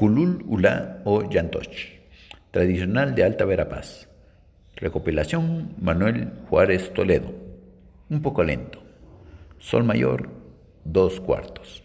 Culul Ula o Yantoch, tradicional de Alta Verapaz. Recopilación Manuel Juárez Toledo, un poco lento. Sol mayor, dos cuartos.